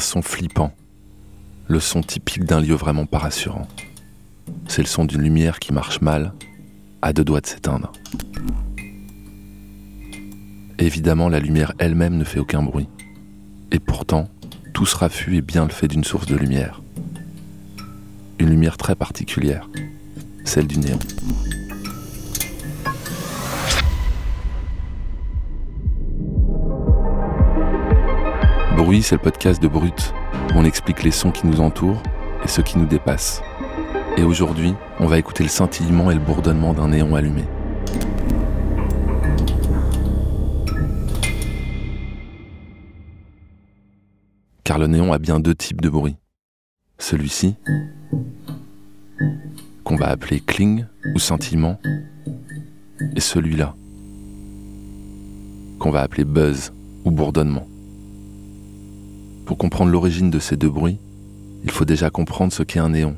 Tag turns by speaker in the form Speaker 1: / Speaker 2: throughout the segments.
Speaker 1: son flippant, le son typique d'un lieu vraiment pas rassurant. C'est le son d'une lumière qui marche mal, à deux doigts de s'éteindre. Évidemment, la lumière elle-même ne fait aucun bruit. Et pourtant, tout ce raffut est bien le fait d'une source de lumière. Une lumière très particulière, celle du néon. Bruit, c'est le podcast de Brut, on explique les sons qui nous entourent et ceux qui nous dépassent. Et aujourd'hui, on va écouter le scintillement et le bourdonnement d'un néon allumé. Car le néon a bien deux types de bruit. Celui-ci, qu'on va appeler cling ou scintillement, et celui-là, qu'on va appeler buzz ou bourdonnement. Pour comprendre l'origine de ces deux bruits, il faut déjà comprendre ce qu'est un néon.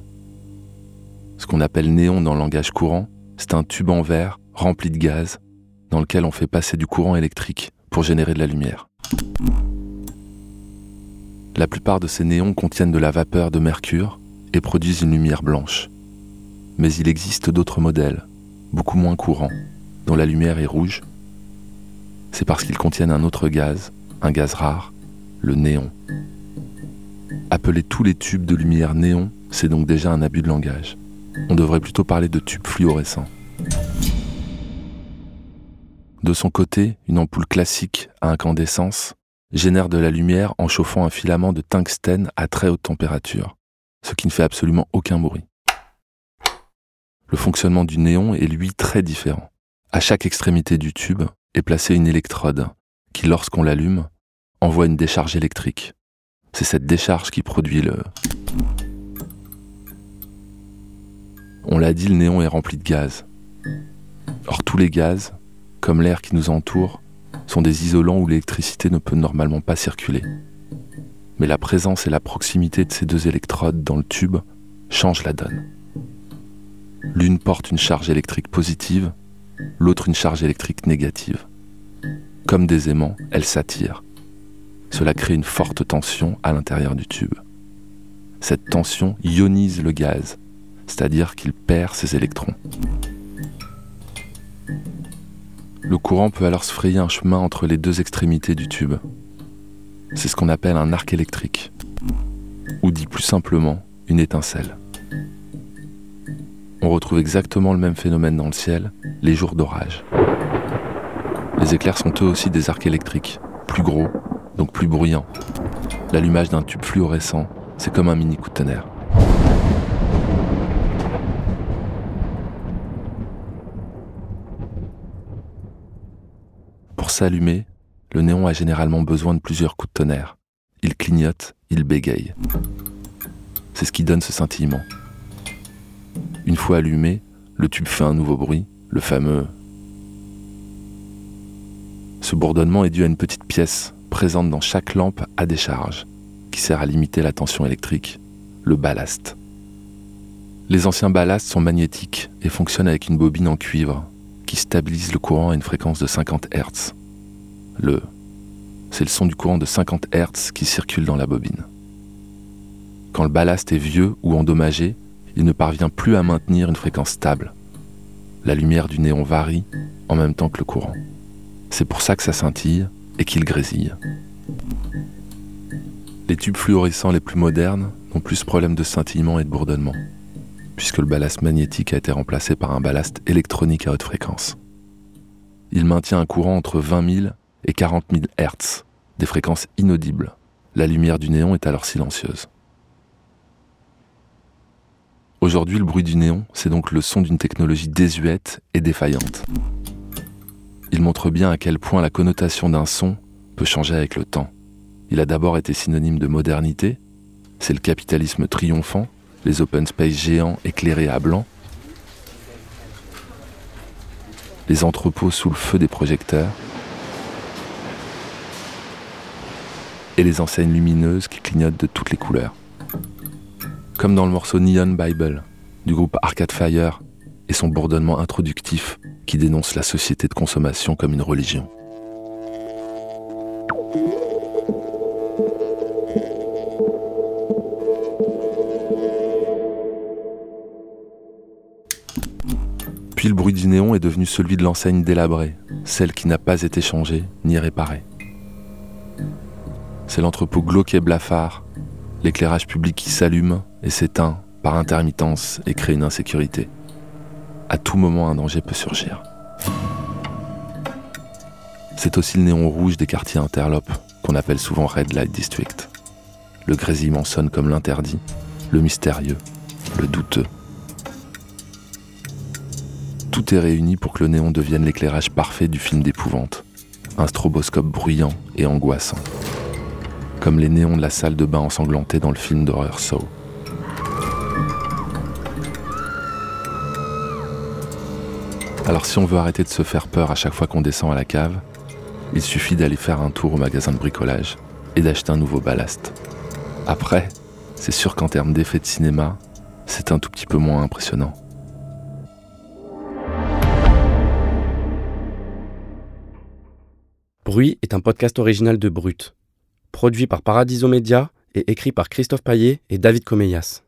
Speaker 1: Ce qu'on appelle néon dans le langage courant, c'est un tube en verre rempli de gaz dans lequel on fait passer du courant électrique pour générer de la lumière. La plupart de ces néons contiennent de la vapeur de mercure et produisent une lumière blanche. Mais il existe d'autres modèles, beaucoup moins courants, dont la lumière est rouge. C'est parce qu'ils contiennent un autre gaz, un gaz rare, le néon. Appeler tous les tubes de lumière néon, c'est donc déjà un abus de langage. On devrait plutôt parler de tubes fluorescents. De son côté, une ampoule classique à incandescence génère de la lumière en chauffant un filament de tungstène à très haute température, ce qui ne fait absolument aucun bruit. Le fonctionnement du néon est lui très différent. À chaque extrémité du tube est placée une électrode qui, lorsqu'on l'allume, envoie une décharge électrique. C'est cette décharge qui produit le... On l'a dit, le néon est rempli de gaz. Or tous les gaz, comme l'air qui nous entoure, sont des isolants où l'électricité ne peut normalement pas circuler. Mais la présence et la proximité de ces deux électrodes dans le tube changent la donne. L'une porte une charge électrique positive, l'autre une charge électrique négative. Comme des aimants, elles s'attirent cela crée une forte tension à l'intérieur du tube. Cette tension ionise le gaz, c'est-à-dire qu'il perd ses électrons. Le courant peut alors se frayer un chemin entre les deux extrémités du tube. C'est ce qu'on appelle un arc électrique, ou dit plus simplement une étincelle. On retrouve exactement le même phénomène dans le ciel les jours d'orage. Les éclairs sont eux aussi des arcs électriques, plus gros donc plus bruyant. L'allumage d'un tube fluorescent, c'est comme un mini coup de tonnerre. Pour s'allumer, le néon a généralement besoin de plusieurs coups de tonnerre. Il clignote, il bégaye. C'est ce qui donne ce scintillement. Une fois allumé, le tube fait un nouveau bruit, le fameux. Ce bourdonnement est dû à une petite pièce présente dans chaque lampe à décharge, qui sert à limiter la tension électrique, le ballast. Les anciens ballasts sont magnétiques et fonctionnent avec une bobine en cuivre qui stabilise le courant à une fréquence de 50 Hz. Le c'est le son du courant de 50 Hz qui circule dans la bobine. Quand le ballast est vieux ou endommagé, il ne parvient plus à maintenir une fréquence stable. La lumière du néon varie en même temps que le courant. C'est pour ça que ça scintille et qu'il grésille. Les tubes fluorescents les plus modernes n'ont plus problème de scintillement et de bourdonnement, puisque le ballast magnétique a été remplacé par un ballast électronique à haute fréquence. Il maintient un courant entre 20 000 et 40 000 Hz, des fréquences inaudibles. La lumière du néon est alors silencieuse. Aujourd'hui, le bruit du néon, c'est donc le son d'une technologie désuète et défaillante il montre bien à quel point la connotation d'un son peut changer avec le temps. Il a d'abord été synonyme de modernité, c'est le capitalisme triomphant, les open space géants éclairés à blanc, les entrepôts sous le feu des projecteurs, et les enseignes lumineuses qui clignotent de toutes les couleurs. Comme dans le morceau Neon Bible du groupe Arcade Fire et son bourdonnement introductif qui dénonce la société de consommation comme une religion. Puis le bruit du néon est devenu celui de l'enseigne délabrée, celle qui n'a pas été changée ni réparée. C'est l'entrepôt glauque et blafard, l'éclairage public qui s'allume et s'éteint par intermittence et crée une insécurité. À tout moment, un danger peut surgir. C'est aussi le néon rouge des quartiers interlopes, qu'on appelle souvent Red Light District. Le grésillement sonne comme l'interdit, le mystérieux, le douteux. Tout est réuni pour que le néon devienne l'éclairage parfait du film d'épouvante, un stroboscope bruyant et angoissant, comme les néons de la salle de bain ensanglantée dans le film d'horreur Saw. Alors si on veut arrêter de se faire peur à chaque fois qu'on descend à la cave, il suffit d'aller faire un tour au magasin de bricolage et d'acheter un nouveau ballast. Après, c'est sûr qu'en termes d'effet de cinéma, c'est un tout petit peu moins impressionnant.
Speaker 2: Bruit est un podcast original de Brut, produit par Paradiso Media et écrit par Christophe Paillet et David Comeyas.